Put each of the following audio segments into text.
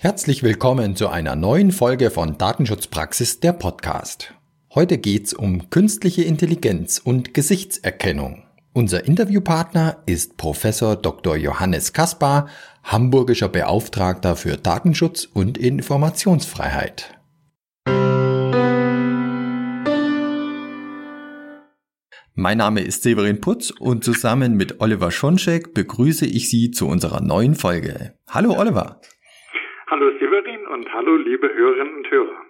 Herzlich willkommen zu einer neuen Folge von Datenschutzpraxis der Podcast. Heute geht's um künstliche Intelligenz und Gesichtserkennung. Unser Interviewpartner ist Professor Dr. Johannes Kaspar, hamburgischer Beauftragter für Datenschutz und Informationsfreiheit. Mein Name ist Severin Putz und zusammen mit Oliver Schoncheck begrüße ich Sie zu unserer neuen Folge. Hallo Oliver. Hallo Severin und hallo liebe Hörerinnen und Hörer.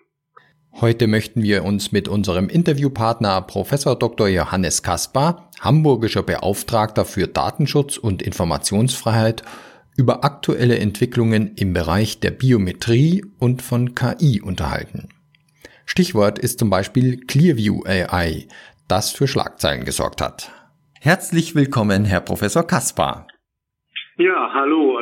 Heute möchten wir uns mit unserem Interviewpartner Professor Dr. Johannes Kaspar, hamburgischer Beauftragter für Datenschutz und Informationsfreiheit, über aktuelle Entwicklungen im Bereich der Biometrie und von KI unterhalten. Stichwort ist zum Beispiel Clearview AI, das für Schlagzeilen gesorgt hat. Herzlich willkommen, Herr Professor Kaspar. Ja, hallo.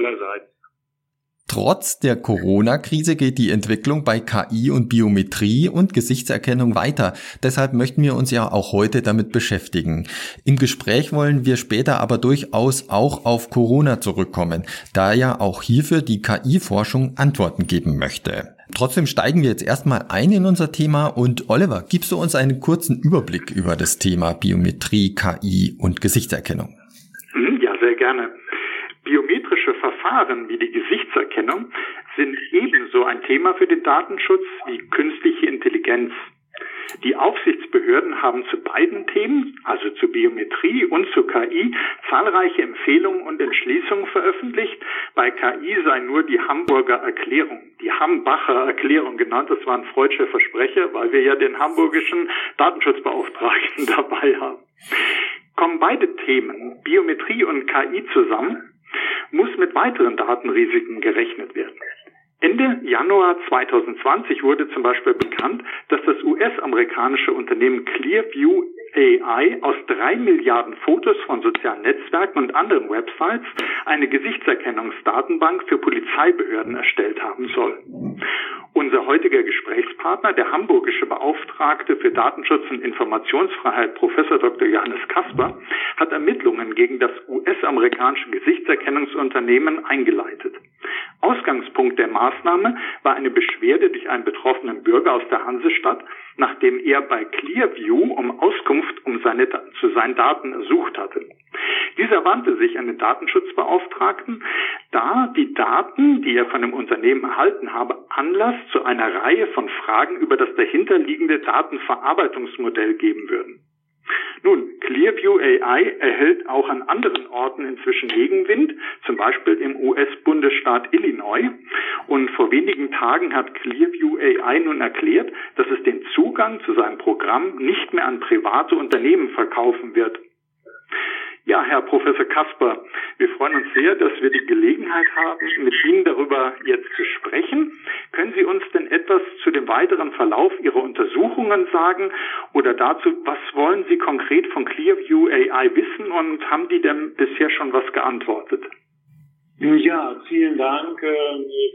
Trotz der Corona-Krise geht die Entwicklung bei KI und Biometrie und Gesichtserkennung weiter. Deshalb möchten wir uns ja auch heute damit beschäftigen. Im Gespräch wollen wir später aber durchaus auch auf Corona zurückkommen, da ja auch hierfür die KI-Forschung Antworten geben möchte. Trotzdem steigen wir jetzt erstmal ein in unser Thema und Oliver, gibst du uns einen kurzen Überblick über das Thema Biometrie, KI und Gesichtserkennung? Mhm, ja, sehr gerne. Biometrische Verfahren wie die Gesichtserkennung sind ebenso ein Thema für den Datenschutz wie künstliche Intelligenz. Die Aufsichtsbehörden haben zu beiden Themen, also zu Biometrie und zu KI, zahlreiche Empfehlungen und Entschließungen veröffentlicht. Bei KI sei nur die Hamburger Erklärung, die Hambacher Erklärung genannt. Das war ein freudscher Versprecher, weil wir ja den hamburgischen Datenschutzbeauftragten dabei haben. Kommen beide Themen, Biometrie und KI zusammen, muss mit weiteren Datenrisiken gerechnet werden. Ende Januar 2020 wurde zum Beispiel bekannt, dass das US-amerikanische Unternehmen Clearview AI aus drei Milliarden Fotos von sozialen Netzwerken und anderen Websites eine Gesichtserkennungsdatenbank für Polizeibehörden erstellt haben soll. Unser heutiger Gesprächspartner, der hamburgische Beauftragte für Datenschutz und Informationsfreiheit, Professor Dr. Johannes Kasper, hat Ermittlungen gegen das US-amerikanische Gesichtserkennungsunternehmen eingeleitet. Ausgangspunkt der Maßnahme war eine Beschwerde durch einen betroffenen Bürger aus der Hansestadt, nachdem er bei Clearview um Auskunft um seine, zu seinen Daten ersucht hatte. Dieser wandte sich an den Datenschutzbeauftragten, da die Daten, die er von dem Unternehmen erhalten habe, Anlass zu einer Reihe von Fragen über das dahinterliegende Datenverarbeitungsmodell geben würden. Nun, Clearview AI erhält auch an anderen Orten inzwischen Gegenwind, zum Beispiel im US-Bundesstaat Illinois. Und vor wenigen Tagen hat Clearview AI nun erklärt, dass es den Zugang zu seinem Programm nicht mehr an private Unternehmen verkaufen wird. Ja, Herr Professor Kasper, wir freuen uns sehr, dass wir die Gelegenheit haben, mit Ihnen darüber jetzt zu sprechen. Können Sie uns denn etwas zu dem weiteren Verlauf Ihrer Untersuchungen sagen oder dazu, was wollen Sie konkret von Clearview AI wissen und haben die denn bisher schon was geantwortet? Ja, vielen Dank äh,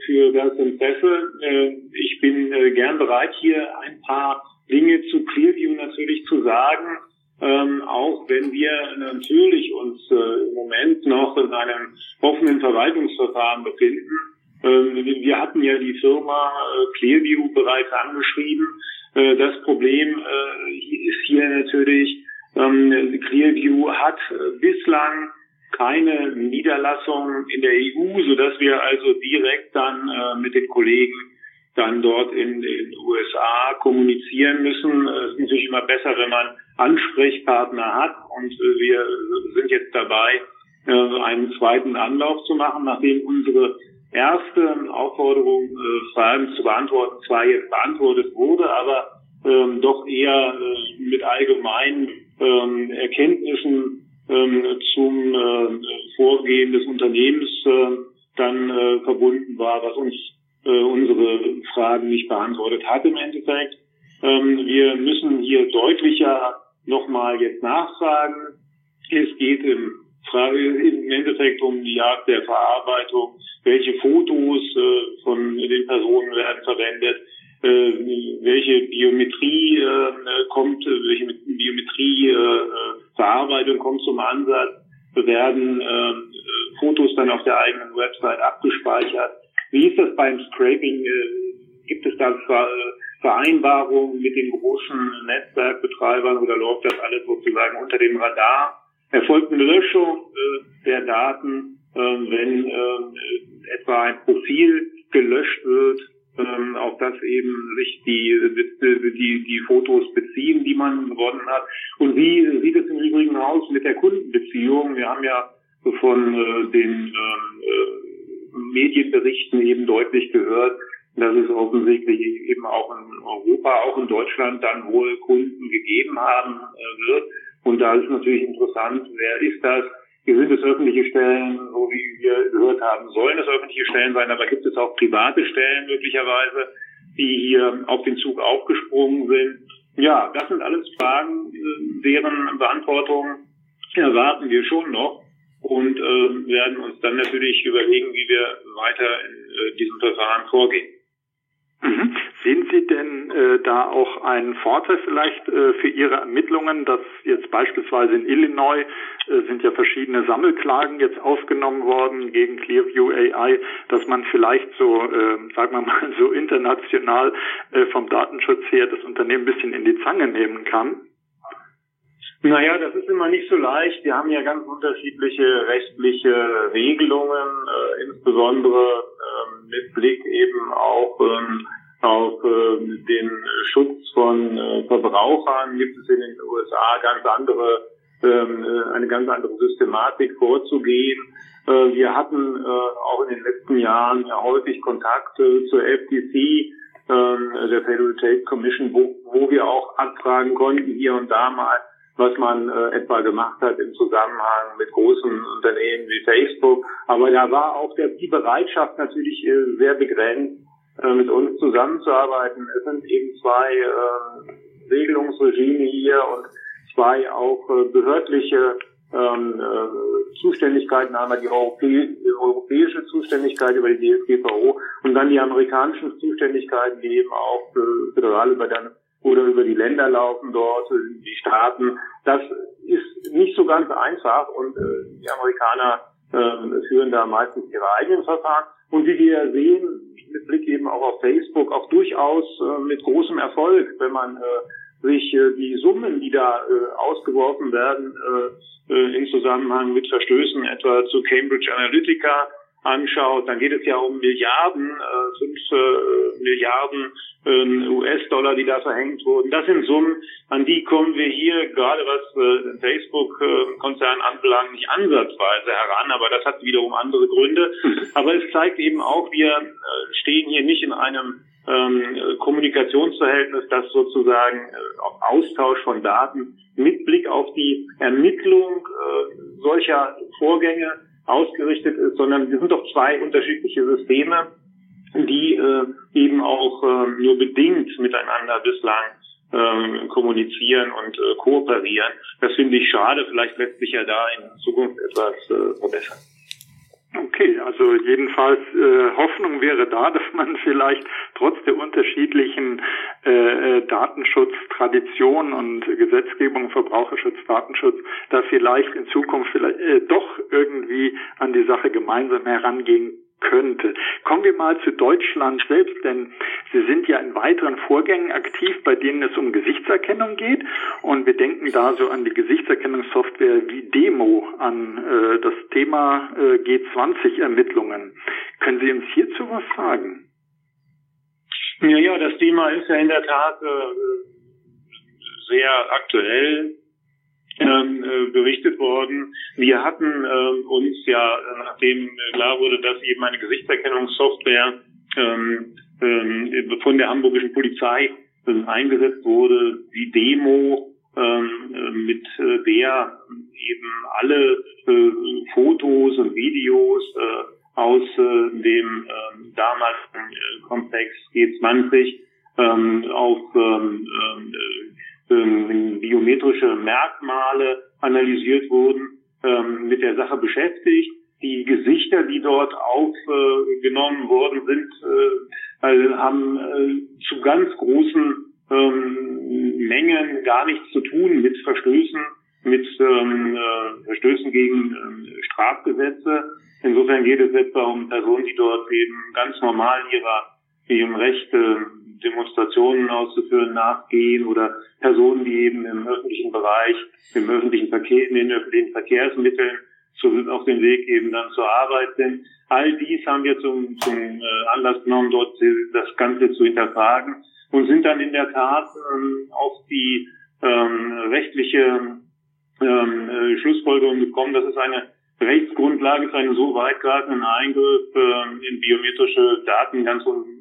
für das Interesse. Äh, ich bin äh, gern bereit, hier ein paar Dinge zu Clearview natürlich zu sagen ähm, auch wenn wir natürlich uns äh, im Moment noch in einem offenen Verwaltungsverfahren befinden. Ähm, wir hatten ja die Firma äh, Clearview bereits angeschrieben. Äh, das Problem äh, ist hier natürlich, ähm, Clearview hat äh, bislang keine Niederlassung in der EU, sodass wir also direkt dann äh, mit den Kollegen dann dort in den USA kommunizieren müssen. Es ist natürlich immer besser, wenn man Ansprechpartner hat und äh, wir sind jetzt dabei, äh, einen zweiten Anlauf zu machen, nachdem unsere erste Aufforderung, äh, Fragen zu beantworten, zwar jetzt beantwortet wurde, aber ähm, doch eher mit allgemeinen ähm, Erkenntnissen ähm, zum Vorgehen des Unternehmens dann verbunden war, was uns unsere Fragen nicht beantwortet hat im Endeffekt. Wir müssen hier deutlicher nochmal jetzt nachfragen. Es geht im, im Endeffekt um die Art der Verarbeitung. Welche Fotos äh, von den Personen werden verwendet? Äh, welche Biometrie äh, kommt, welche Biometrie-Verarbeitung äh, kommt zum Ansatz? Werden äh, Fotos dann auf der eigenen Website abgespeichert? Wie ist das beim Scraping? Äh, gibt es da Ver Vereinbarungen mit den großen Netzwerkbetreibern oder läuft das alles sozusagen unter dem Radar? Erfolgt eine Löschung äh, der Daten, äh, wenn äh, etwa ein Profil gelöscht wird, ähm, auf das eben sich die, die, die Fotos beziehen, die man gewonnen hat. Und wie sieht es im Übrigen aus mit der Kundenbeziehung? Wir haben ja von äh, den äh, Medienberichten eben deutlich gehört, dass es offensichtlich eben auch in Europa, auch in Deutschland dann wohl Kunden gegeben haben äh, wird. Und da ist natürlich interessant, wer ist das? Hier sind es öffentliche Stellen, so wie wir gehört haben, sollen es öffentliche Stellen sein, aber gibt es auch private Stellen möglicherweise, die hier auf den Zug aufgesprungen sind. Ja, das sind alles Fragen, äh, deren Beantwortung erwarten wir schon noch und äh, werden uns dann natürlich überlegen, wie wir weiter in äh, diesem Verfahren vorgehen. Mhm. Sehen Sie denn äh, da auch einen Vorteil vielleicht äh, für Ihre Ermittlungen, dass jetzt beispielsweise in Illinois äh, sind ja verschiedene Sammelklagen jetzt aufgenommen worden gegen Clearview AI, dass man vielleicht so, äh, sagen wir mal, so international äh, vom Datenschutz her das Unternehmen ein bisschen in die Zange nehmen kann? Naja, das ist immer nicht so leicht. Wir haben ja ganz unterschiedliche rechtliche Regelungen, äh, insbesondere äh, mit Blick eben auch ähm, auf äh, den Schutz von äh, Verbrauchern. Gibt es in den USA ganz andere, ähm, äh, eine ganz andere Systematik vorzugehen. Äh, wir hatten äh, auch in den letzten Jahren ja häufig Kontakt äh, zur FTC, äh, der Federal Trade Commission, wo, wo wir auch anfragen konnten, hier und da mal, was man äh, etwa gemacht hat im Zusammenhang mit großen Unternehmen wie Facebook. Aber da war auch der, die Bereitschaft natürlich äh, sehr begrenzt, äh, mit uns zusammenzuarbeiten. Es sind eben zwei äh, Regelungsregime hier und zwei auch äh, behördliche ähm, äh, Zuständigkeiten, einmal die, Europä die europäische Zuständigkeit über die DSGVO und dann die amerikanischen Zuständigkeiten, die eben auch äh, föderal über dann oder über die Länder laufen dort, die Staaten. Das ist nicht so ganz einfach und äh, die Amerikaner äh, führen da meistens ihre eigenen Verfahren. Und wie wir sehen, mit Blick eben auch auf Facebook, auch durchaus äh, mit großem Erfolg, wenn man äh, sich äh, die Summen, die da äh, ausgeworfen werden, äh, äh, im Zusammenhang mit Verstößen etwa zu Cambridge Analytica anschaut, dann geht es ja um Milliarden, äh, fünf äh, Milliarden äh, US-Dollar, die da verhängt wurden. Das sind Summen, an die kommen wir hier, gerade was äh, den Facebook-Konzern anbelangt, nicht ansatzweise heran, aber das hat wiederum andere Gründe. Aber es zeigt eben auch, wir äh, stehen hier nicht in einem ähm, Kommunikationsverhältnis, das sozusagen äh, auf Austausch von Daten mit Blick auf die Ermittlung äh, solcher Vorgänge ausgerichtet ist, sondern wir sind doch zwei unterschiedliche Systeme, die äh, eben auch äh, nur bedingt miteinander bislang äh, kommunizieren und äh, kooperieren. Das finde ich schade. Vielleicht lässt sich ja da in Zukunft etwas äh, verbessern. Okay, also jedenfalls äh, Hoffnung wäre da, dass man vielleicht trotz der unterschiedlichen äh, äh, Datenschutztradition und Gesetzgebung, Verbraucherschutz, Datenschutz, da vielleicht in Zukunft vielleicht äh, doch irgendwie an die Sache gemeinsam herangehen könnte. Kommen wir mal zu Deutschland selbst, denn Sie sind ja in weiteren Vorgängen aktiv, bei denen es um Gesichtserkennung geht. Und wir denken da so an die Gesichtserkennungssoftware wie Demo, an äh, das Thema äh, G20-Ermittlungen. Können Sie uns hierzu was sagen? Ja, ja, das Thema ist ja in der Tat äh, sehr aktuell ähm, äh, berichtet worden. Wir hatten äh, uns ja, nachdem klar wurde, dass eben eine Gesichtserkennungssoftware ähm, ähm, von der hamburgischen Polizei äh, eingesetzt wurde, die Demo, ähm, äh, mit äh, der eben alle äh, Fotos und Videos äh, aus äh, dem äh, damaligen äh, Komplex G20 ähm, auf ähm, äh, ähm, biometrische Merkmale analysiert wurden, ähm, mit der Sache beschäftigt. Die Gesichter, die dort aufgenommen worden sind, äh, also haben äh, zu ganz großen ähm, Mengen gar nichts zu tun mit Verstößen, mit ähm, äh, Verstößen gegen ähm, Strafgesetze. Insofern geht es etwa um Personen, die dort eben ganz normal ihrer, ihrem Recht, äh, Demonstrationen auszuführen, nachgehen oder Personen, die eben im öffentlichen Bereich, im öffentlichen Verkehr, in den öffentlichen Verkehrsmitteln zu, auf dem Weg eben dann zur Arbeit sind. All dies haben wir zum, zum äh, Anlass genommen, dort das Ganze zu hinterfragen und sind dann in der Tat ähm, auf die ähm, rechtliche ähm, äh, Schlussfolgerung gekommen, dass es eine Rechtsgrundlage für einen so weitgreifenden Eingriff äh, in biometrische Daten ganz un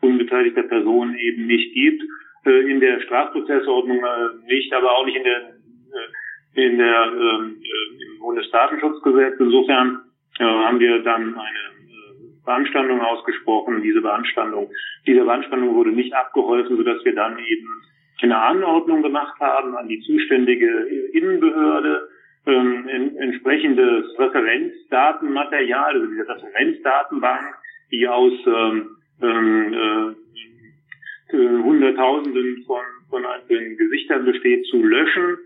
unbeteiligter Personen eben nicht gibt. Äh, in der Strafprozessordnung äh, nicht, aber auch nicht in der äh, in der ähm, äh, im Bundesdatenschutzgesetz. Insofern äh, haben wir dann eine Beanstandung ausgesprochen. Diese Beanstandung, diese Beanstandung wurde nicht abgeholfen, sodass wir dann eben eine Anordnung gemacht haben an die zuständige Innenbehörde, ähm, in, entsprechendes Referenzdatenmaterial, also diese Referenzdatenbank, die aus ähm, ähm, äh, Hunderttausenden von, von einzelnen Gesichtern besteht, zu löschen.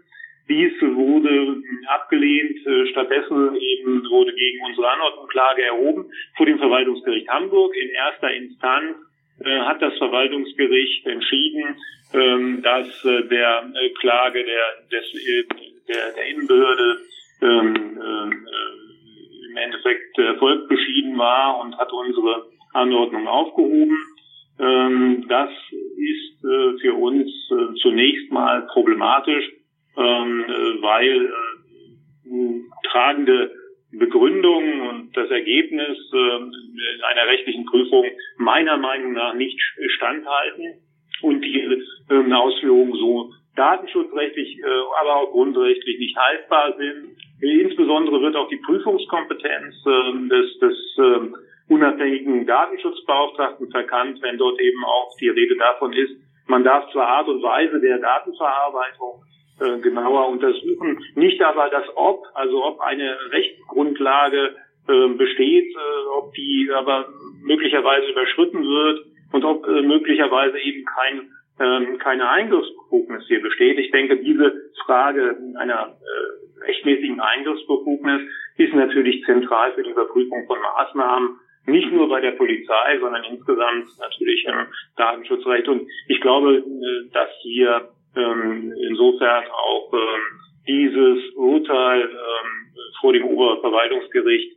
Dies wurde abgelehnt. Stattdessen eben wurde gegen unsere Anordnung Klage erhoben vor dem Verwaltungsgericht Hamburg. In erster Instanz äh, hat das Verwaltungsgericht entschieden, ähm, dass äh, der äh, Klage der, des, äh, der, der Innenbehörde ähm, äh, im Endeffekt Erfolg beschieden war und hat unsere Anordnung aufgehoben. Ähm, das ist äh, für uns äh, zunächst mal problematisch, ähm, äh, weil äh, tragende Begründung und das Ergebnis äh, einer rechtlichen Prüfung meiner Meinung nach nicht standhalten und die äh, Ausführungen so datenschutzrechtlich, äh, aber auch grundrechtlich nicht haltbar sind. Insbesondere wird auch die Prüfungskompetenz äh, des, des äh, unabhängigen Datenschutzbeauftragten verkannt, wenn dort eben auch die Rede davon ist, man darf zwar Art und Weise der Datenverarbeitung äh, genauer untersuchen, nicht aber das Ob, also ob eine Rechtsgrundlage äh, besteht, äh, ob die aber möglicherweise überschritten wird und ob äh, möglicherweise eben kein, ähm, keine Eingriffsbefugnis hier besteht. Ich denke, diese Frage einer äh, rechtmäßigen Eingriffsbefugnis ist natürlich zentral für die Überprüfung von Maßnahmen nicht nur bei der Polizei, sondern insgesamt natürlich im Datenschutzrecht. Und ich glaube, äh, dass hier ähm, insofern auch ähm, dieses Urteil ähm, vor dem Oberverwaltungsgericht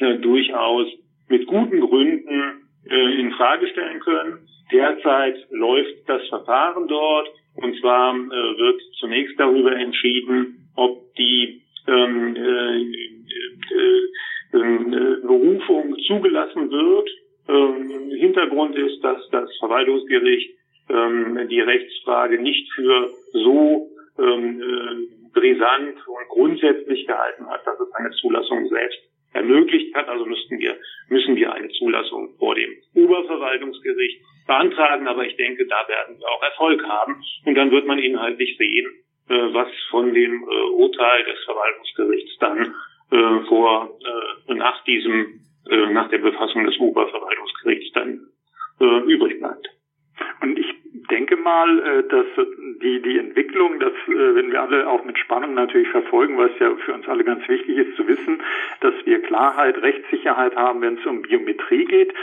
äh, durchaus mit guten Gründen äh, in Frage stellen können. Derzeit läuft das Verfahren dort und zwar wird zunächst darüber entschieden, ob die ähm, äh, äh, äh, Berufung zugelassen wird. Ähm, Hintergrund ist, dass das Verwaltungsgericht ähm, die Rechtsfrage nicht für so ähm, äh, brisant und grundsätzlich gehalten hat, dass es eine Zulassung selbst ermöglicht hat. Also müssten wir, müssen wir eine Zulassung vor dem Oberverwaltungsgericht beantragen. Aber ich denke, da werden wir auch Erfolg haben. Und dann wird man inhaltlich sehen, äh, was von dem äh, Urteil des Verwaltungsgerichts dann äh, vor äh, nach diesem äh, nach der Befassung des Oberverwaltungsgerichts dann äh, übrig bleibt. Und ich denke mal, äh, dass die, die Entwicklung, das äh, werden wir alle auch mit Spannung natürlich verfolgen, weil es ja für uns alle ganz wichtig ist zu wissen, dass wir Klarheit, Rechtssicherheit haben, wenn es um Biometrie geht.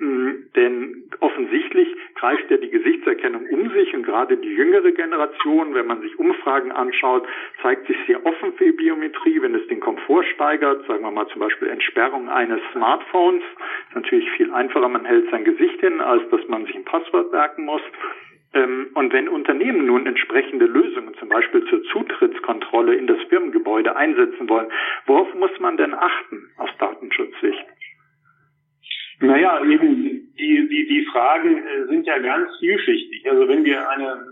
Denn offensichtlich greift ja die Gesichtserkennung um sich und gerade die jüngere Generation, wenn man sich Umfragen anschaut, zeigt sich sehr offen für Biometrie, wenn es den Komfort steigert, sagen wir mal zum Beispiel Entsperrung eines Smartphones, ist natürlich viel einfacher, man hält sein Gesicht hin, als dass man sich ein Passwort merken muss. Ähm, und wenn Unternehmen nun entsprechende Lösungen, zum Beispiel zur Zutrittskontrolle in das Firmengebäude einsetzen wollen, worauf muss man denn achten aus Datenschutzsicht? Naja, eben die, die, die Fragen äh, sind ja ganz vielschichtig. Also wenn wir eine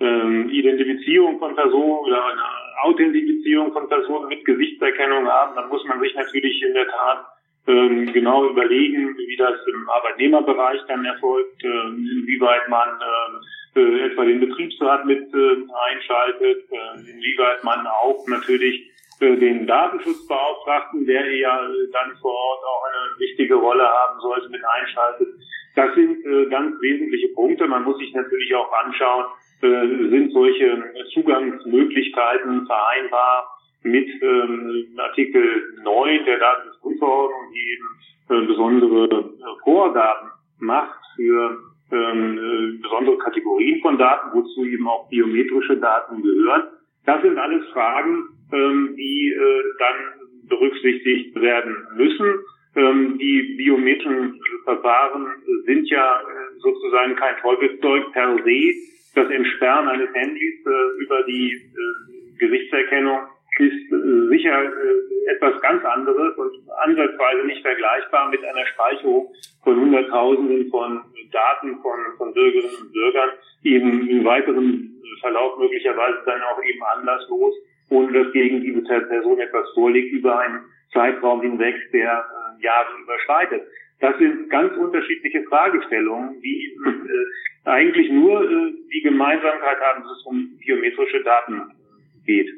äh, äh, Identifizierung von Personen oder eine Authentifizierung von Personen mit Gesichtserkennung haben, dann muss man sich natürlich in der Tat äh, genau überlegen, wie das im Arbeitnehmerbereich dann erfolgt, äh, inwieweit man äh, äh, etwa den Betriebsrat mit äh, einschaltet, inwieweit man auch natürlich den Datenschutzbeauftragten, der ja dann vor Ort auch eine wichtige Rolle haben sollte, mit einschaltet. Das sind äh, ganz wesentliche Punkte. Man muss sich natürlich auch anschauen, äh, sind solche Zugangsmöglichkeiten vereinbar mit ähm, Artikel 9 der Datenschutzgrundverordnung, die eben äh, besondere äh, Vorgaben macht für ähm, äh, besondere Kategorien von Daten, wozu eben auch biometrische Daten gehören. Das sind alles Fragen, ähm, die äh, dann berücksichtigt werden müssen. Ähm, die biometrischen Verfahren sind ja äh, sozusagen kein Teufelszeug per se. Das Entsperren eines Handys äh, über die äh, Gesichtserkennung ist äh, sicher äh, etwas ganz anderes und ansatzweise nicht vergleichbar mit einer Speicherung von Hunderttausenden von Daten von, von Bürgerinnen und Bürgern, eben im weiteren Verlauf möglicherweise dann auch eben anlasslos, ohne dass gegen diese Person etwas vorliegt, über einen Zeitraum hinweg, der äh, Jahre überschreitet. Das sind ganz unterschiedliche Fragestellungen, die äh, eigentlich nur äh, die Gemeinsamkeit haben, dass es um biometrische Daten geht.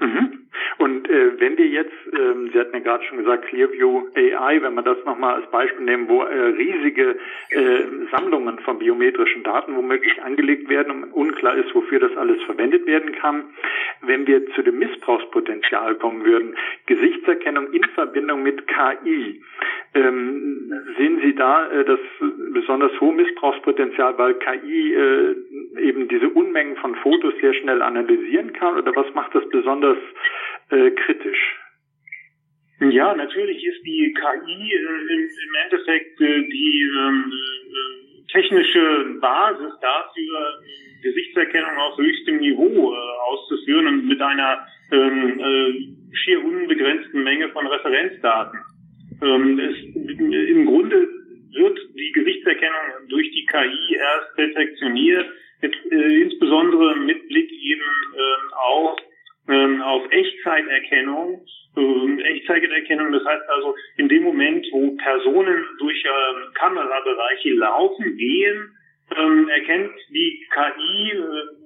Mhm. Und äh, wenn wir jetzt, ähm, Sie hatten ja gerade schon gesagt, Clearview AI, wenn wir das nochmal als Beispiel nehmen, wo äh, riesige äh, Sammlungen von biometrischen Daten womöglich angelegt werden und unklar ist, wofür das alles verwendet werden kann, wenn wir zu dem Missbrauchspotenzial kommen würden, Gesichtserkennung in Verbindung mit KI, ähm, sehen Sie da äh, das besonders hohe Missbrauchspotenzial, weil KI äh, eben diese Unmengen von Fotos sehr schnell analysieren kann? Oder was macht das besonders äh, kritisch? Ja, natürlich ist die KI äh, im, Endeffekt äh, die ähm, äh, technische Basis dafür, Gesichtserkennung auf höchstem Niveau äh, auszuführen und mit einer ähm, äh, schier unbegrenzten Menge von Referenzdaten. Ähm, es, Im Grunde wird die Gesichtserkennung durch die KI erst perfektioniert, mit, äh, insbesondere mit Blick eben äh, auf ähm, auf Echtzeiterkennung. Ähm, Echtzeiterkennung, das heißt also in dem Moment, wo Personen durch ähm, Kamerabereiche laufen, gehen, ähm, erkennt die KI äh,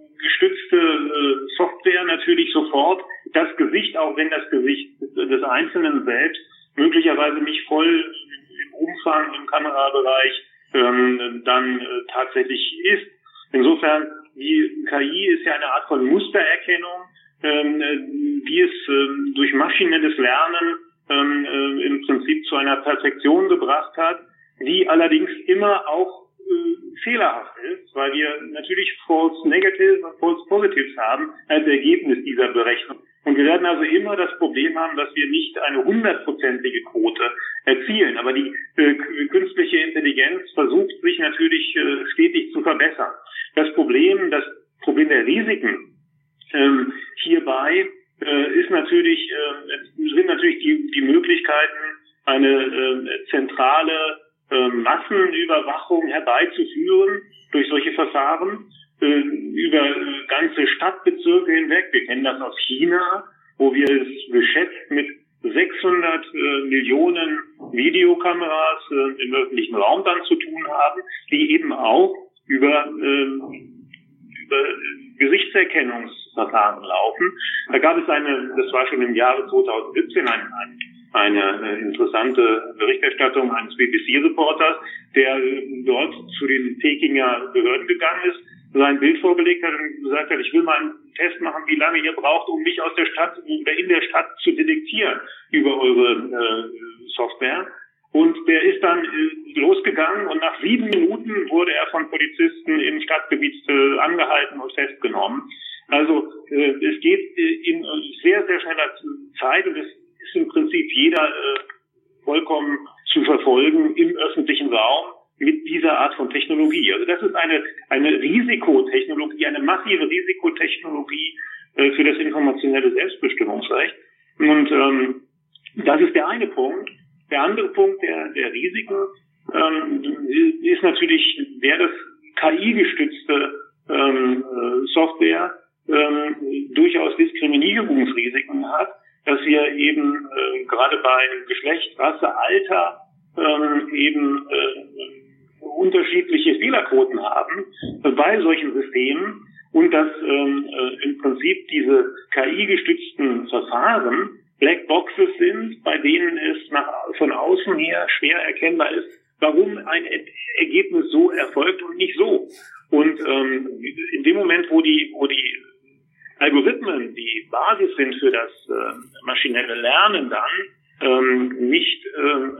äh, Software natürlich sofort das Gesicht, auch wenn das Gesicht des Einzelnen selbst möglicherweise nicht voll im Umfang im Kamerabereich ähm, dann äh, tatsächlich ist. Insofern, die KI ist ja eine Art von Mustererkennung ähm, die es ähm, durch maschinelles Lernen ähm, äh, im Prinzip zu einer Perfektion gebracht hat, die allerdings immer auch äh, fehlerhaft ist, weil wir natürlich False Negatives und False Positives haben als Ergebnis dieser Berechnung. Und wir werden also immer das Problem haben, dass wir nicht eine hundertprozentige Quote erzielen. Aber die äh, künstliche Intelligenz versucht sich natürlich äh, stetig zu verbessern. Das Problem, das Problem der Risiken ähm, hierbei äh, ist natürlich, äh, sind natürlich die, die Möglichkeiten, eine äh, zentrale äh, Massenüberwachung herbeizuführen durch solche Verfahren äh, über ganze Stadtbezirke hinweg. Wir kennen das aus China, wo wir es geschätzt mit 600 äh, Millionen Videokameras äh, im öffentlichen Raum dann zu tun haben, die eben auch über, äh, über Gesichtserkennungsverfahren laufen. Da gab es eine, das war schon im Jahre 2017, ein, ein, eine äh, interessante Berichterstattung eines BBC-Reporters, der äh, dort zu den Pekinger Behörden gegangen ist, sein Bild vorgelegt hat und gesagt hat, ich will mal einen Test machen, wie lange ihr braucht, um mich aus der Stadt oder in der Stadt zu detektieren über eure äh, Software. Und der ist dann äh, losgegangen und nach sieben Minuten wurde er von Polizisten im Stadtgebiet angehalten und festgenommen. Also äh, es geht äh, in sehr, sehr schneller Zeit und es ist im Prinzip jeder vollkommen zu verfolgen im öffentlichen Raum mit dieser Art von Technologie. Also das ist eine, eine Risikotechnologie, eine massive Risikotechnologie für das informationelle Selbstbestimmungsrecht. Und ähm, das ist der eine Punkt. Der andere Punkt der, der Risiken ähm, ist natürlich der, dass KI-gestützte ähm, äh, Software ähm, durchaus Diskriminierungsrisiken hat, dass wir eben äh, gerade bei Geschlecht, Rasse, Alter ähm, eben äh, unterschiedliche Fehlerquoten haben bei solchen Systemen und dass ähm, äh, im Prinzip diese KI-gestützten Verfahren Blackboxes sind, bei denen es nach, von außen her schwer erkennbar ist, warum ein Ergebnis so erfolgt und nicht so. Und ähm, in dem Moment, wo die, wo die Algorithmen, die Basis sind für das äh, maschinelle Lernen dann, ähm, nicht ähm,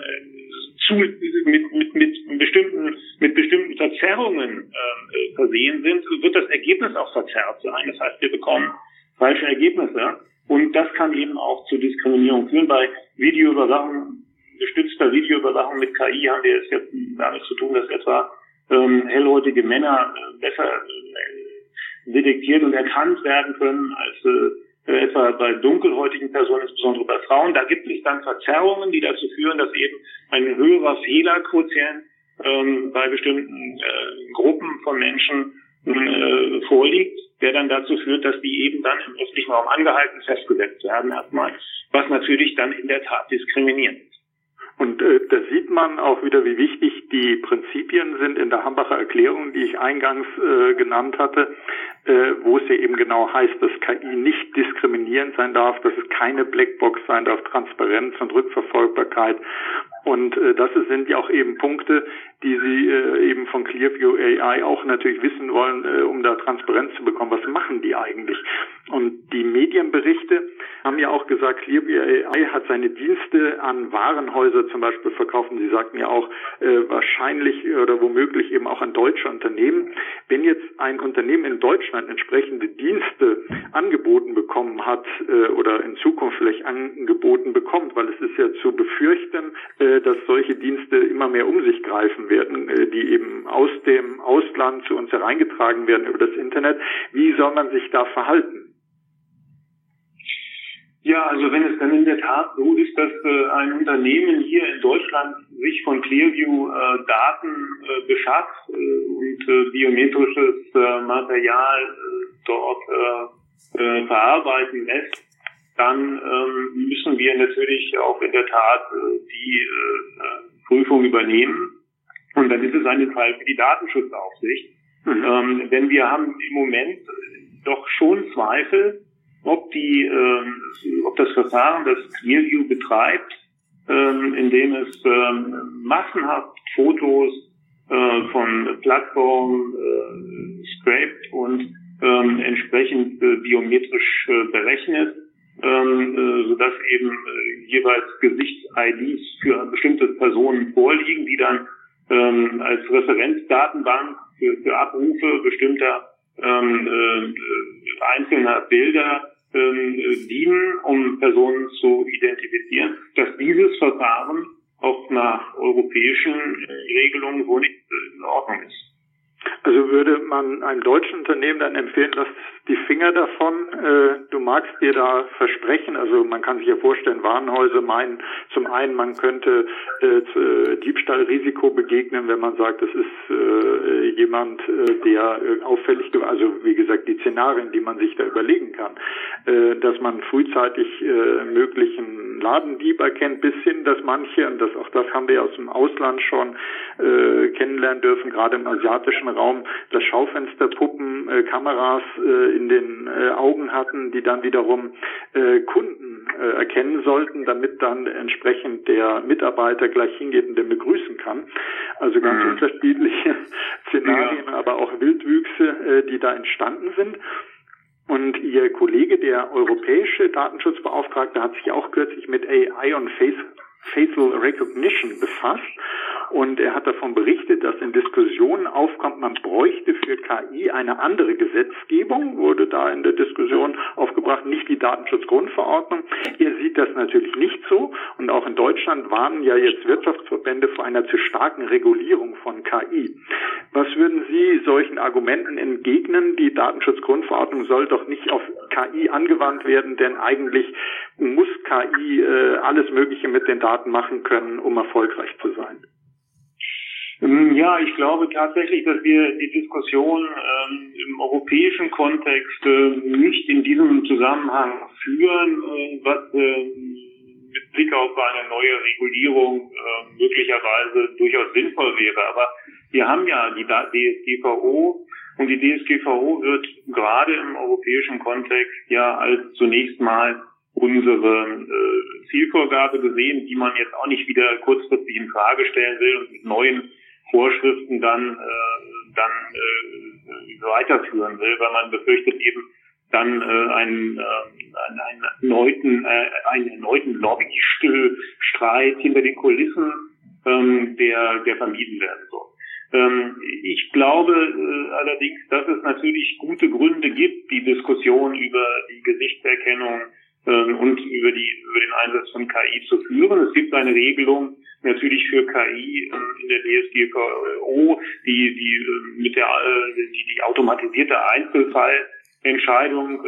zu, mit, mit, mit bestimmten mit bestimmten Verzerrungen ähm, versehen sind, wird das Ergebnis auch verzerrt sein. Das heißt, wir bekommen falsche Ergebnisse und das kann eben auch zu Diskriminierung führen. Bei Videoüberwachung, gestützter Videoüberwachung mit KI haben wir es jetzt damit zu tun, dass etwa ähm, hellhäutige Männer äh, besser äh, detektiert und erkannt werden können als äh, äh, etwa bei dunkelhäutigen Personen, insbesondere bei Frauen. Da gibt es dann Verzerrungen, die dazu führen, dass eben ein höherer Fehlerquotient ähm, bei bestimmten äh, Gruppen von Menschen äh, vorliegt, der dann dazu führt, dass die eben dann im öffentlichen Raum angehalten festgesetzt werden erstmal, was natürlich dann in der Tat diskriminierend ist. Und äh, da sieht man auch wieder, wie wichtig die Prinzipien sind in der Hambacher Erklärung, die ich eingangs äh, genannt hatte, äh, wo es ja eben genau heißt, dass KI nicht diskriminierend sein darf, dass es keine Blackbox sein darf, Transparenz und Rückverfolgbarkeit. Und äh, das sind ja auch eben Punkte, die Sie äh, eben von Clearview AI auch natürlich wissen wollen, äh, um da Transparenz zu bekommen. Was machen die eigentlich? Und die Medienberichte haben ja auch gesagt, Clearview AI hat seine Dienste an Warenhäuser zum Beispiel verkauft. Und Sie sagten ja auch, äh, wahrscheinlich oder womöglich eben auch an deutsche Unternehmen. Wenn jetzt ein Unternehmen in Deutschland entsprechende Dienste angeboten bekommen hat äh, oder in Zukunft vielleicht angeboten bekommt, weil es ist ja zu befürchten, äh, dass solche Dienste immer mehr um sich greifen werden, äh, die eben aus dem Ausland zu uns hereingetragen werden über das Internet. Wie soll man sich da verhalten? Ja, also wenn es dann in der Tat so ist, dass äh, ein Unternehmen hier in Deutschland sich von Clearview äh, Daten äh, beschafft äh, und äh, biometrisches Material dort verarbeiten lässt, dann ähm, müssen wir natürlich auch in der Tat die Prüfung übernehmen. Und dann ist es ein Fall für die Datenschutzaufsicht. Mhm. Ähm, denn wir haben im Moment doch schon Zweifel, ob die, äh, ob das Verfahren, das Clearview betreibt, äh, indem es äh, massenhaft Fotos äh, von Plattformen äh, scrapt und äh, entsprechend äh, biometrisch äh, berechnet, ähm, äh, sodass eben äh, jeweils Gesichts-IDs für bestimmte Personen vorliegen, die dann ähm, als Referenzdatenbank für, für Abrufe bestimmter ähm, äh, einzelner Bilder ähm, dienen, um Personen zu identifizieren, dass dieses Verfahren auch nach europäischen Regelungen wohl nicht in Ordnung ist. Also würde man einem deutschen Unternehmen dann empfehlen, dass die Finger davon, äh, du magst dir da versprechen, also man kann sich ja vorstellen, Warenhäuser meinen zum einen, man könnte äh, Diebstahlrisiko begegnen, wenn man sagt, das ist äh, jemand, äh, der äh, auffällig, also wie gesagt, die Szenarien, die man sich da überlegen kann, äh, dass man frühzeitig äh, möglichen Ladendieb erkennt, bis hin, dass manche, und das auch das haben wir aus dem Ausland schon äh, kennenlernen dürfen, gerade im asiatischen Raum, dass Schaufensterpuppen, äh, Kameras äh, in den äh, Augen hatten, die dann wiederum äh, Kunden äh, erkennen sollten, damit dann entsprechend der Mitarbeiter gleich hingeht und den begrüßen kann. Also ganz mhm. unterschiedliche Szenarien, ja. aber auch Wildwüchse, die da entstanden sind. Und Ihr Kollege, der europäische Datenschutzbeauftragte, hat sich auch kürzlich mit AI und Face Facial Recognition befasst und er hat davon berichtet, dass in Diskussionen aufkommt, man bräuchte für KI eine andere Gesetzgebung, wurde da in der Diskussion aufgebracht, nicht die Datenschutzgrundverordnung. Er sieht das natürlich nicht so und auch in Deutschland warnen ja jetzt Wirtschaftsverbände vor einer zu starken Regulierung von KI. Was würden Sie solchen Argumenten entgegnen? Die Datenschutzgrundverordnung soll doch nicht auf KI angewandt werden, denn eigentlich muss KI äh, alles Mögliche mit den Daten machen können, um erfolgreich zu sein. Ähm, ja, ich glaube tatsächlich, dass wir die Diskussion ähm, im europäischen Kontext äh, nicht in diesem Zusammenhang führen, äh, was äh, mit Blick auf eine neue Regulierung äh, möglicherweise durchaus sinnvoll wäre. Aber wir haben ja die DSGVO und die DSGVO wird gerade im europäischen Kontext ja als zunächst mal unsere äh, Zielvorgabe gesehen, die man jetzt auch nicht wieder kurzfristig in Frage stellen will und mit neuen Vorschriften dann, äh, dann äh, weiterführen will, weil man befürchtet eben, dann äh, einen, äh, einen, erneuten, äh, einen erneuten Lobbystreit hinter den Kulissen, ähm, der, der vermieden werden soll. Ähm, ich glaube äh, allerdings, dass es natürlich gute Gründe gibt, die Diskussion über die Gesichtserkennung und über, die, über den Einsatz von KI zu führen. Es gibt eine Regelung natürlich für KI ähm, in der DSGVO, die, die äh, mit der äh, die, die automatisierte Einzelfallentscheidung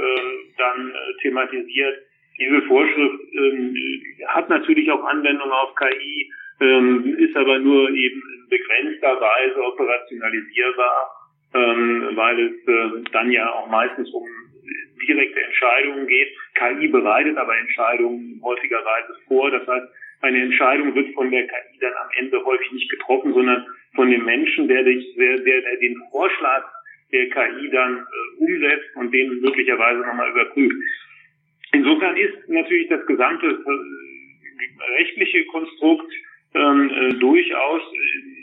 dann äh, thematisiert. Diese Vorschrift ähm, hat natürlich auch Anwendung auf KI, ähm, ist aber nur eben in begrenzter Weise operationalisierbar, ähm, weil es äh, dann ja auch meistens um direkte Entscheidungen geht. KI bereitet aber Entscheidungen häufigerweise vor. Das heißt, eine Entscheidung wird von der KI dann am Ende häufig nicht getroffen, sondern von dem Menschen, der, der, der, der den Vorschlag der KI dann äh, umsetzt und den möglicherweise nochmal überprüft. Insofern ist natürlich das gesamte äh, rechtliche Konstrukt ähm, äh, durchaus äh,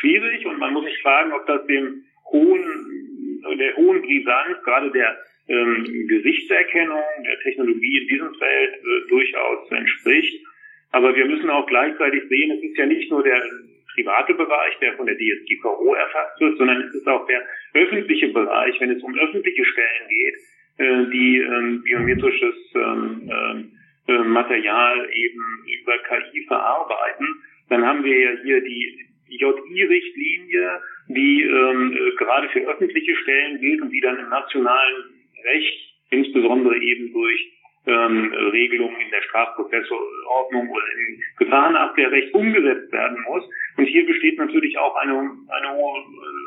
schwierig und man muss sich fragen, ob das dem hohen, der hohen Brisanz, gerade der ähm, Gesichtserkennung, der Technologie in diesem Feld äh, durchaus entspricht. Aber wir müssen auch gleichzeitig sehen, es ist ja nicht nur der private Bereich, der von der DSGVO erfasst wird, sondern es ist auch der öffentliche Bereich, wenn es um öffentliche Stellen geht, äh, die ähm, biometrisches ähm, äh, äh Material eben über KI verarbeiten. Dann haben wir ja hier die JI-Richtlinie, die ähm, äh, gerade für öffentliche Stellen gilt und die dann im nationalen Recht, insbesondere eben durch ähm, Regelungen in der Strafprozessordnung oder im Gefahrenabwehrrecht umgesetzt werden muss. Und hier besteht natürlich auch eine, eine hohe,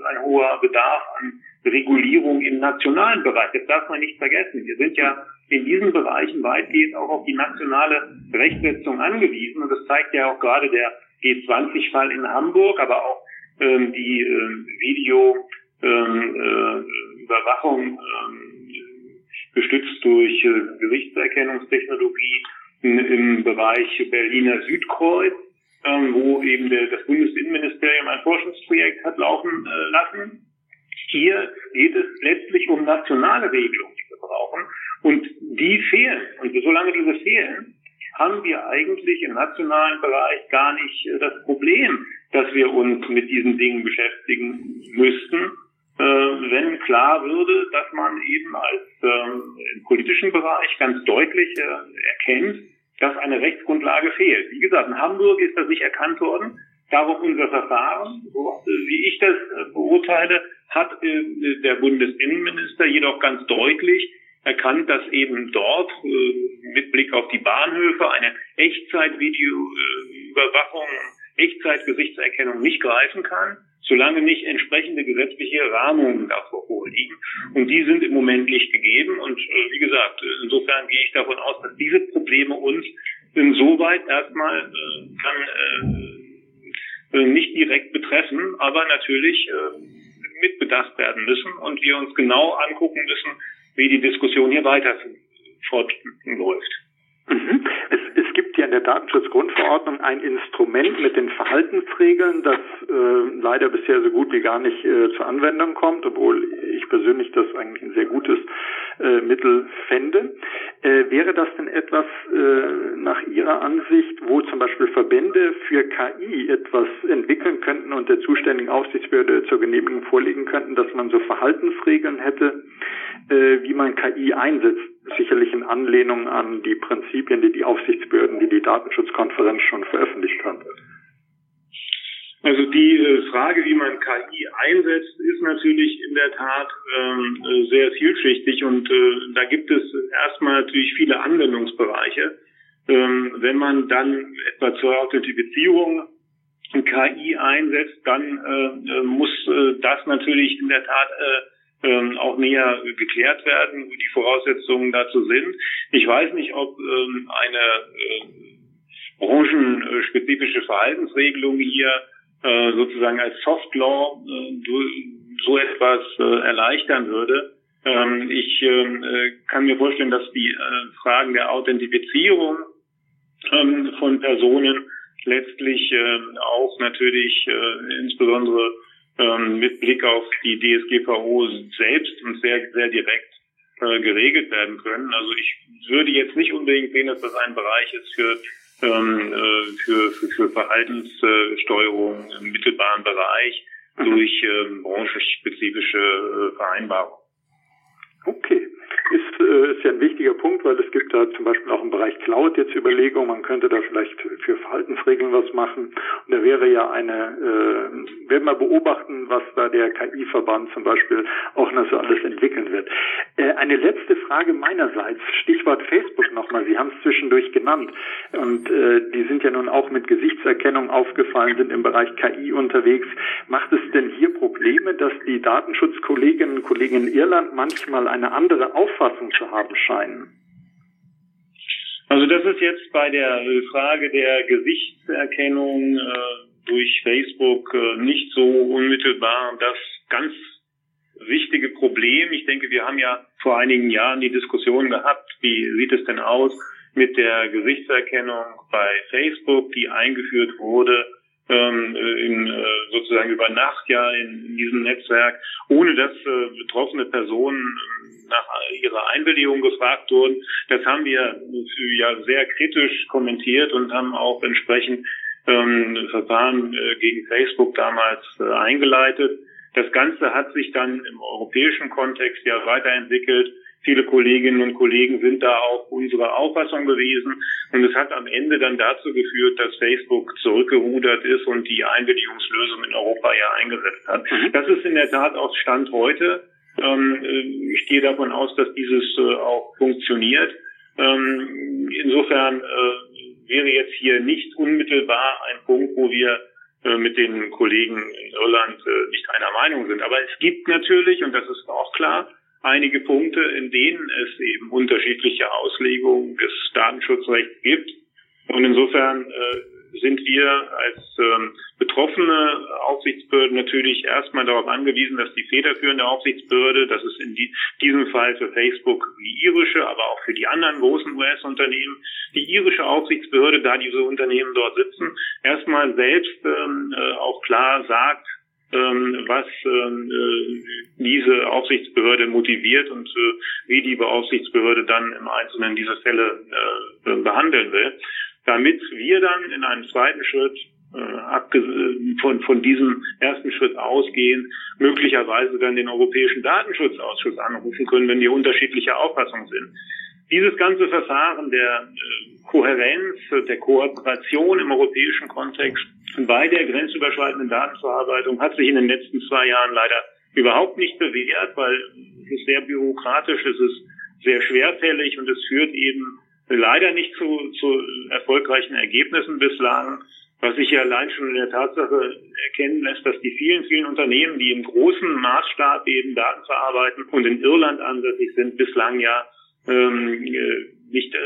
ein hoher Bedarf an Regulierung im nationalen Bereich. Das darf man nicht vergessen. Wir sind ja in diesen Bereichen weitgehend auch auf die nationale Rechtsetzung angewiesen. Und das zeigt ja auch gerade der G20-Fall in Hamburg, aber auch ähm, die ähm, Videoüberwachung ähm, äh, gestützt durch äh, Gesichtserkennungstechnologie im Bereich Berliner Südkreuz, ähm, wo eben der, das Bundesinnenministerium ein Forschungsprojekt hat laufen äh, lassen. Hier geht es letztlich um nationale Regelungen, die wir brauchen. Und die fehlen. Und solange diese fehlen, haben wir eigentlich im nationalen Bereich gar nicht äh, das Problem, dass wir uns mit diesen Dingen beschäftigen müssten, äh, wenn klar würde, dass man eben als ähm, im politischen Bereich ganz deutlich äh, erkennt, dass eine Rechtsgrundlage fehlt. Wie gesagt, in Hamburg ist das nicht erkannt worden. Darum unser Verfahren, wie ich das äh, beurteile, hat der Bundesinnenminister jedoch ganz deutlich erkannt, dass eben dort äh, mit Blick auf die Bahnhöfe eine Echtzeitvideoüberwachung, Echtzeitgesichtserkennung nicht greifen kann solange nicht entsprechende gesetzliche Rahmungen davor vorliegen. Und die sind im Moment nicht gegeben. Und äh, wie gesagt, insofern gehe ich davon aus, dass diese Probleme uns insoweit erstmal äh, kann, äh, äh, nicht direkt betreffen, aber natürlich äh, mitbedacht werden müssen und wir uns genau angucken müssen, wie die Diskussion hier weiter fortläuft. Mhm. Es, es gibt ja in der Datenschutzgrundverordnung ein Instrument mit den Verhaltensregeln, das äh, leider bisher so gut wie gar nicht äh, zur Anwendung kommt, obwohl ich persönlich das eigentlich ein sehr gutes äh, Mittel fände. Äh, wäre das denn etwas äh, nach Ihrer Ansicht, wo zum Beispiel Verbände für KI etwas entwickeln könnten und der zuständigen Aufsichtsbehörde zur Genehmigung vorlegen könnten, dass man so Verhaltensregeln hätte, wie man KI einsetzt? sicherlich in Anlehnung an die Prinzipien, die die Aufsichtsbehörden, die die Datenschutzkonferenz schon veröffentlicht hat. Also die äh, Frage, wie man KI einsetzt, ist natürlich in der Tat ähm, äh, sehr vielschichtig und äh, da gibt es erstmal natürlich viele Anwendungsbereiche. Ähm, wenn man dann etwa zur Authentifizierung KI einsetzt, dann äh, äh, muss äh, das natürlich in der Tat ähm, auch näher geklärt werden, wie die Voraussetzungen dazu sind. Ich weiß nicht, ob ähm, eine äh, branchenspezifische Verhaltensregelung hier äh, sozusagen als Soft Law äh, so etwas äh, erleichtern würde. Ähm, ich ähm, äh, kann mir vorstellen, dass die äh, Fragen der Authentifizierung ähm, von Personen letztlich äh, auch natürlich äh, insbesondere ähm, mit Blick auf die DSGVO selbst und sehr, sehr direkt äh, geregelt werden können. Also ich würde jetzt nicht unbedingt sehen, dass das ein Bereich ist für ähm, äh, für, für, für Verhaltenssteuerung im mittelbaren Bereich mhm. durch ähm, branchenspezifische äh, Vereinbarungen. Okay ist, äh, ist ja ein wichtiger Punkt, weil es gibt da zum Beispiel auch im Bereich Cloud jetzt Überlegungen, man könnte da vielleicht für Verhaltensregeln was machen. Und da wäre ja eine, äh, werden wir beobachten, was da der KI-Verband zum Beispiel auch noch so alles entwickeln wird. Äh, eine letzte Frage meinerseits, Stichwort Facebook nochmal, Sie haben es zwischendurch genannt und äh, die sind ja nun auch mit Gesichtserkennung aufgefallen, sind im Bereich KI unterwegs. Macht es denn hier Probleme, dass die Datenschutzkolleginnen und Kollegen in Irland manchmal eine andere Auffassung zu haben scheinen? Also das ist jetzt bei der Frage der Gesichtserkennung äh, durch Facebook äh, nicht so unmittelbar das ganz wichtige Problem. Ich denke, wir haben ja vor einigen Jahren die Diskussion gehabt, wie sieht es denn aus mit der Gesichtserkennung bei Facebook, die eingeführt wurde ähm, in, äh, sozusagen über Nacht ja in, in diesem Netzwerk, ohne dass äh, betroffene Personen äh, ihrer Einwilligung gefragt wurden. Das haben wir ja sehr kritisch kommentiert und haben auch entsprechend ähm, Verfahren äh, gegen Facebook damals äh, eingeleitet. Das Ganze hat sich dann im europäischen Kontext ja weiterentwickelt. Viele Kolleginnen und Kollegen sind da auch unserer Auffassung gewesen. Und es hat am Ende dann dazu geführt, dass Facebook zurückgerudert ist und die Einwilligungslösung in Europa ja eingesetzt hat. Mhm. Das ist in der Tat auch Stand heute. Ähm, äh, ich gehe davon aus, dass dieses äh, auch funktioniert. Ähm, insofern äh, wäre jetzt hier nicht unmittelbar ein Punkt, wo wir mit den Kollegen in Irland nicht einer Meinung sind. Aber es gibt natürlich, und das ist auch klar, einige Punkte, in denen es eben unterschiedliche Auslegungen des Datenschutzrechts gibt. Und insofern sind wir als ähm, betroffene Aufsichtsbehörden natürlich erstmal darauf angewiesen, dass die federführende Aufsichtsbehörde, das ist in die, diesem Fall für Facebook die irische, aber auch für die anderen großen US-Unternehmen, die irische Aufsichtsbehörde, da diese Unternehmen dort sitzen, erstmal selbst ähm, äh, auch klar sagt, ähm, was ähm, äh, diese Aufsichtsbehörde motiviert und äh, wie die Beaufsichtsbehörde dann im Einzelnen diese Fälle äh, behandeln will, damit wir dann in einem zweiten Schritt von, von diesem ersten Schritt ausgehen, möglicherweise dann den Europäischen Datenschutzausschuss anrufen können, wenn wir unterschiedlicher Auffassung sind. Dieses ganze Verfahren der Kohärenz, der Kooperation im europäischen Kontext bei der grenzüberschreitenden Datenverarbeitung hat sich in den letzten zwei Jahren leider überhaupt nicht bewährt, weil es ist sehr bürokratisch, es ist sehr schwerfällig und es führt eben leider nicht zu, zu erfolgreichen Ergebnissen bislang, was sich ja allein schon in der Tatsache erkennen lässt, dass die vielen, vielen Unternehmen, die im großen Maßstab eben Daten verarbeiten und in Irland ansässig sind, bislang ja ähm, äh, nicht äh,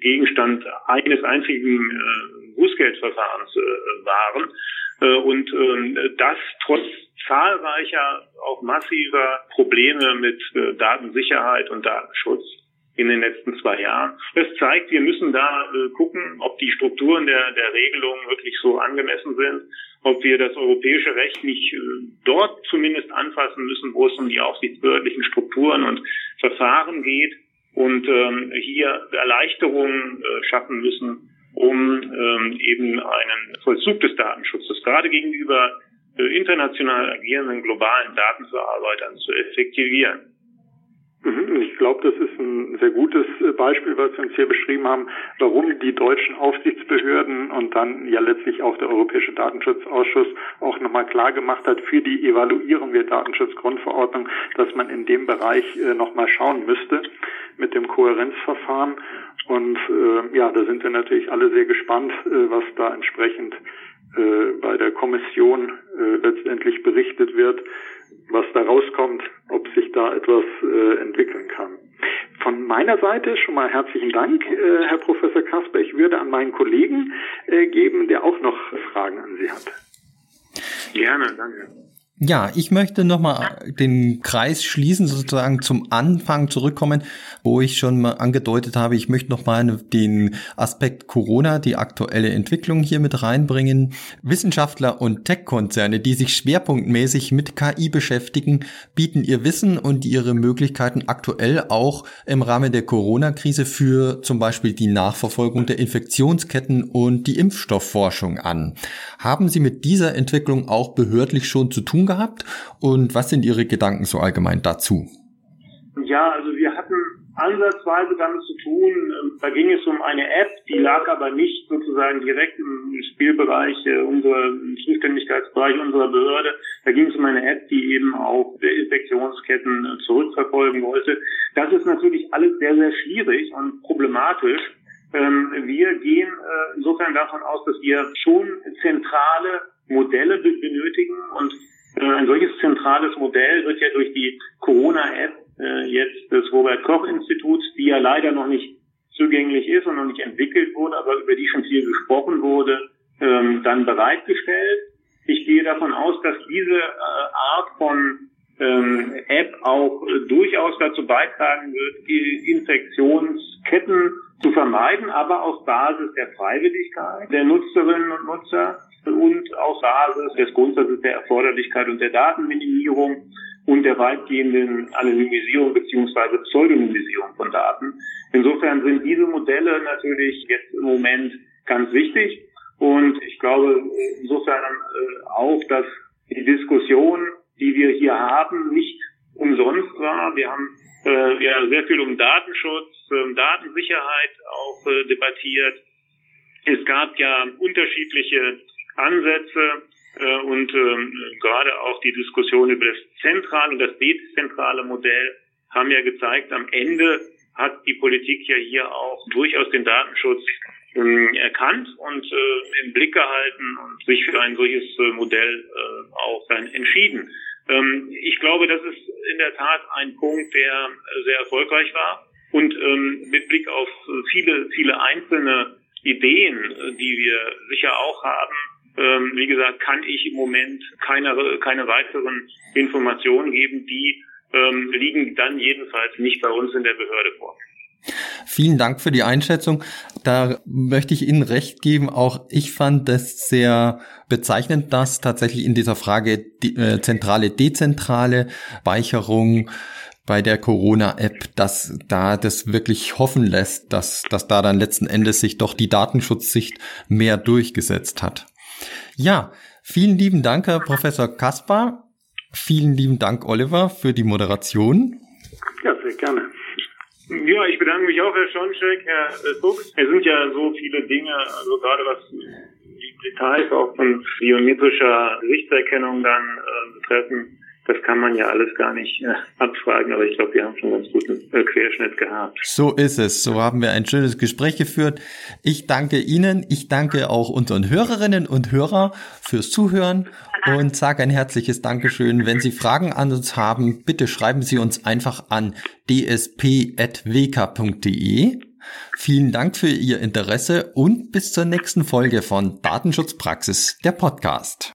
Gegenstand eines einzigen äh, Bußgeldverfahrens äh, waren. Äh, und äh, das trotz zahlreicher, auch massiver Probleme mit äh, Datensicherheit und Datenschutz in den letzten zwei Jahren. Das zeigt, wir müssen da äh, gucken, ob die Strukturen der, der Regelung wirklich so angemessen sind, ob wir das europäische Recht nicht äh, dort zumindest anfassen müssen, wo es um die aufsichtsbehördlichen Strukturen und Verfahren geht und ähm, hier Erleichterungen äh, schaffen müssen, um ähm, eben einen Vollzug des Datenschutzes gerade gegenüber äh, international agierenden globalen Datenverarbeitern zu effektivieren. Mhm, ich glaube, das ist ein sehr gutes äh, Beispiel, was Sie uns hier beschrieben haben, warum die deutschen Aufsichtsbehörden und dann ja letztlich auch der Europäische Datenschutzausschuss auch nochmal klar gemacht hat für die Evaluierung der Datenschutzgrundverordnung, dass man in dem Bereich äh, nochmal schauen müsste mit dem Kohärenzverfahren. Und äh, ja, da sind wir natürlich alle sehr gespannt, äh, was da entsprechend äh, bei der Kommission letztendlich berichtet wird, was da rauskommt, ob sich da etwas äh, entwickeln kann. Von meiner Seite schon mal herzlichen Dank, äh, Herr Professor Kasper. Ich würde an meinen Kollegen äh, geben, der auch noch Fragen an Sie hat. Gerne, danke. Ja, ich möchte nochmal den Kreis schließen, sozusagen zum Anfang zurückkommen, wo ich schon mal angedeutet habe, ich möchte nochmal den Aspekt Corona, die aktuelle Entwicklung hier mit reinbringen. Wissenschaftler und Tech-Konzerne, die sich schwerpunktmäßig mit KI beschäftigen, bieten ihr Wissen und ihre Möglichkeiten aktuell auch im Rahmen der Corona-Krise für zum Beispiel die Nachverfolgung der Infektionsketten und die Impfstoffforschung an. Haben Sie mit dieser Entwicklung auch behördlich schon zu tun gehabt? Und was sind Ihre Gedanken so allgemein dazu? Ja, also wir hatten ansatzweise damit zu tun. Ähm, da ging es um eine App, die lag aber nicht sozusagen direkt im Spielbereich äh, unserer Zuständigkeitsbereich unserer Behörde. Da ging es um eine App, die eben auch Infektionsketten äh, zurückverfolgen wollte. Das ist natürlich alles sehr, sehr schwierig und problematisch. Ähm, wir gehen äh, insofern davon aus, dass wir schon zentrale Modelle benötigen und ein solches zentrales Modell wird ja durch die Corona-App äh, jetzt des Robert-Koch-Instituts, die ja leider noch nicht zugänglich ist und noch nicht entwickelt wurde, aber über die schon viel gesprochen wurde, ähm, dann bereitgestellt. Ich gehe davon aus, dass diese äh, Art von ähm, App auch äh, durchaus dazu beitragen wird, die Infektionsketten vermeiden, aber auf Basis der Freiwilligkeit der Nutzerinnen und Nutzer und auf Basis des Grundsatzes der Erforderlichkeit und der Datenminimierung und der weitgehenden Anonymisierung beziehungsweise Pseudonymisierung von Daten. Insofern sind diese Modelle natürlich jetzt im Moment ganz wichtig und ich glaube insofern äh, auch, dass die Diskussion, die wir hier haben, nicht umsonst war. Wir haben äh, ja sehr viel um Datenschutz, äh, Datensicherheit auch äh, debattiert. Es gab ja unterschiedliche Ansätze äh, und ähm, gerade auch die Diskussion über das zentrale und das dezentrale Modell haben ja gezeigt, am Ende hat die Politik ja hier auch durchaus den Datenschutz ähm, erkannt und äh, im Blick gehalten und sich für ein solches äh, Modell äh, auch dann entschieden. Ähm, ich glaube, das ist in der Tat ein Punkt, der sehr erfolgreich war und ähm, mit Blick auf viele, viele einzelne Ideen, die wir sicher auch haben, ähm, wie gesagt, kann ich im Moment keine, keine weiteren Informationen geben. Die ähm, liegen dann jedenfalls nicht bei uns in der Behörde vor. Vielen Dank für die Einschätzung. Da möchte ich Ihnen recht geben. Auch ich fand das sehr bezeichnend, dass tatsächlich in dieser Frage die äh, zentrale, dezentrale Speicherung bei der Corona-App, dass da das wirklich hoffen lässt, dass, dass da dann letzten Endes sich doch die Datenschutzsicht mehr durchgesetzt hat. Ja, vielen lieben Dank, Herr Professor Kaspar. Vielen lieben Dank, Oliver, für die Moderation. Ja, sehr gerne. Ja, ich bedanke mich auch, Herr Schoncheck, Herr Fuchs. Es sind ja so viele Dinge, also gerade was die Details auch von biometrischer Gesichtserkennung dann äh, betreffen, das kann man ja alles gar nicht äh, abfragen, aber ich glaube, wir haben schon einen ganz guten äh, Querschnitt gehabt. So ist es. So haben wir ein schönes Gespräch geführt. Ich danke Ihnen. Ich danke auch unseren Hörerinnen und Hörer fürs Zuhören und sage ein herzliches Dankeschön. Wenn Sie Fragen an uns haben, bitte schreiben Sie uns einfach an dsp.wk.de. Vielen Dank für Ihr Interesse und bis zur nächsten Folge von Datenschutzpraxis, der Podcast.